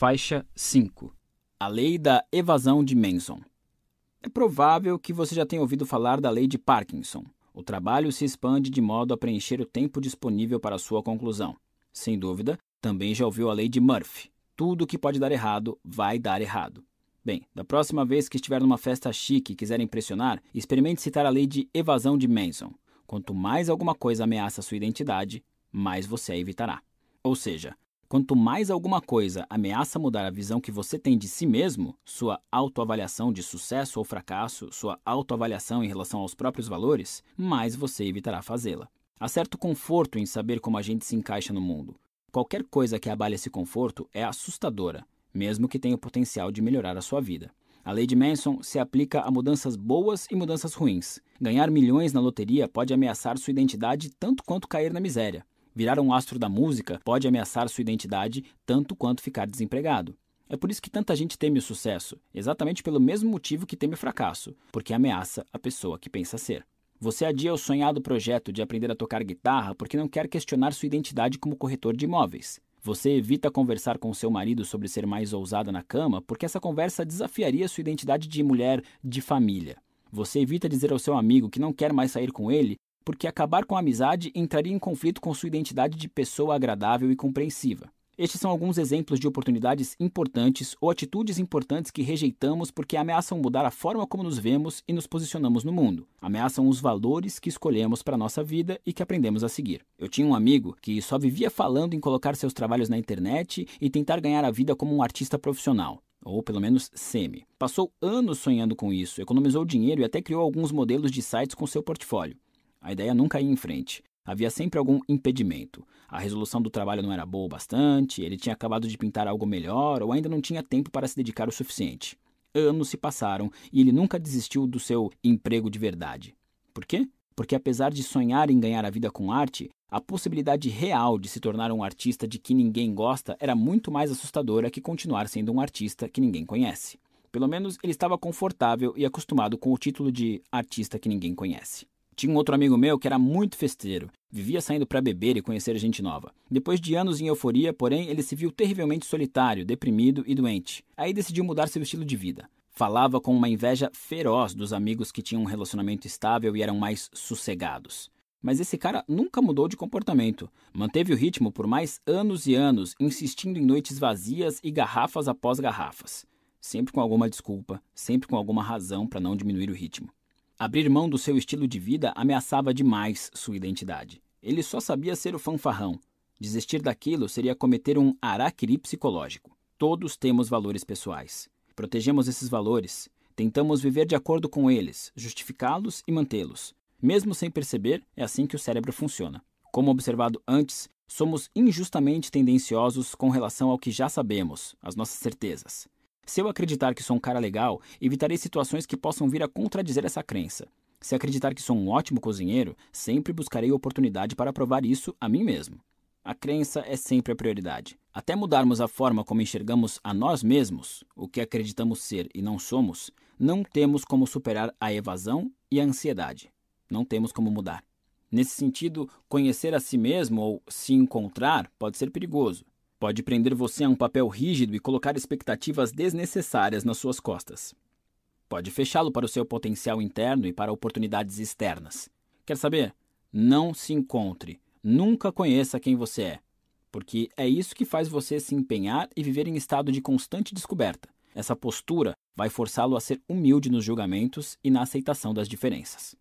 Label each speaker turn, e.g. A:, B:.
A: Faixa 5 A Lei da Evasão de Manson. É provável que você já tenha ouvido falar da Lei de Parkinson. O trabalho se expande de modo a preencher o tempo disponível para sua conclusão. Sem dúvida, também já ouviu a Lei de Murphy. Tudo que pode dar errado vai dar errado. Bem, da próxima vez que estiver numa festa chique e quiser impressionar, experimente citar a Lei de Evasão de Manson. Quanto mais alguma coisa ameaça sua identidade, mais você a evitará. Ou seja, Quanto mais alguma coisa ameaça mudar a visão que você tem de si mesmo, sua autoavaliação de sucesso ou fracasso, sua autoavaliação em relação aos próprios valores, mais você evitará fazê-la. Há certo conforto em saber como a gente se encaixa no mundo. Qualquer coisa que abale esse conforto é assustadora, mesmo que tenha o potencial de melhorar a sua vida. A lei de Manson se aplica a mudanças boas e mudanças ruins. Ganhar milhões na loteria pode ameaçar sua identidade tanto quanto cair na miséria. Virar um astro da música pode ameaçar sua identidade tanto quanto ficar desempregado. É por isso que tanta gente teme o sucesso, exatamente pelo mesmo motivo que teme o fracasso, porque ameaça a pessoa que pensa ser. Você adia o sonhado projeto de aprender a tocar guitarra porque não quer questionar sua identidade como corretor de imóveis. Você evita conversar com seu marido sobre ser mais ousada na cama porque essa conversa desafiaria sua identidade de mulher de família. Você evita dizer ao seu amigo que não quer mais sair com ele porque acabar com a amizade entraria em conflito com sua identidade de pessoa agradável e compreensiva. Estes são alguns exemplos de oportunidades importantes ou atitudes importantes que rejeitamos porque ameaçam mudar a forma como nos vemos e nos posicionamos no mundo. Ameaçam os valores que escolhemos para a nossa vida e que aprendemos a seguir. Eu tinha um amigo que só vivia falando em colocar seus trabalhos na internet e tentar ganhar a vida como um artista profissional ou pelo menos semi. Passou anos sonhando com isso, economizou dinheiro e até criou alguns modelos de sites com seu portfólio. A ideia nunca ia em frente. Havia sempre algum impedimento. A resolução do trabalho não era boa o bastante, ele tinha acabado de pintar algo melhor ou ainda não tinha tempo para se dedicar o suficiente. Anos se passaram e ele nunca desistiu do seu emprego de verdade. Por quê? Porque apesar de sonhar em ganhar a vida com arte, a possibilidade real de se tornar um artista de que ninguém gosta era muito mais assustadora que continuar sendo um artista que ninguém conhece. Pelo menos ele estava confortável e acostumado com o título de artista que ninguém conhece. Tinha um outro amigo meu que era muito festeiro, vivia saindo para beber e conhecer gente nova. Depois de anos em euforia, porém, ele se viu terrivelmente solitário, deprimido e doente. Aí decidiu mudar seu estilo de vida. Falava com uma inveja feroz dos amigos que tinham um relacionamento estável e eram mais sossegados. Mas esse cara nunca mudou de comportamento. Manteve o ritmo por mais anos e anos, insistindo em noites vazias e garrafas após garrafas. Sempre com alguma desculpa, sempre com alguma razão para não diminuir o ritmo. Abrir mão do seu estilo de vida ameaçava demais sua identidade. Ele só sabia ser o fanfarrão. Desistir daquilo seria cometer um araquiri psicológico. Todos temos valores pessoais. Protegemos esses valores, tentamos viver de acordo com eles, justificá-los e mantê-los. Mesmo sem perceber, é assim que o cérebro funciona. Como observado antes, somos injustamente tendenciosos com relação ao que já sabemos, as nossas certezas. Se eu acreditar que sou um cara legal, evitarei situações que possam vir a contradizer essa crença. Se acreditar que sou um ótimo cozinheiro, sempre buscarei oportunidade para provar isso a mim mesmo. A crença é sempre a prioridade. Até mudarmos a forma como enxergamos a nós mesmos, o que acreditamos ser e não somos, não temos como superar a evasão e a ansiedade. Não temos como mudar. Nesse sentido, conhecer a si mesmo ou se encontrar pode ser perigoso. Pode prender você a um papel rígido e colocar expectativas desnecessárias nas suas costas. Pode fechá-lo para o seu potencial interno e para oportunidades externas. Quer saber? Não se encontre. Nunca conheça quem você é. Porque é isso que faz você se empenhar e viver em estado de constante descoberta. Essa postura vai forçá-lo a ser humilde nos julgamentos e na aceitação das diferenças.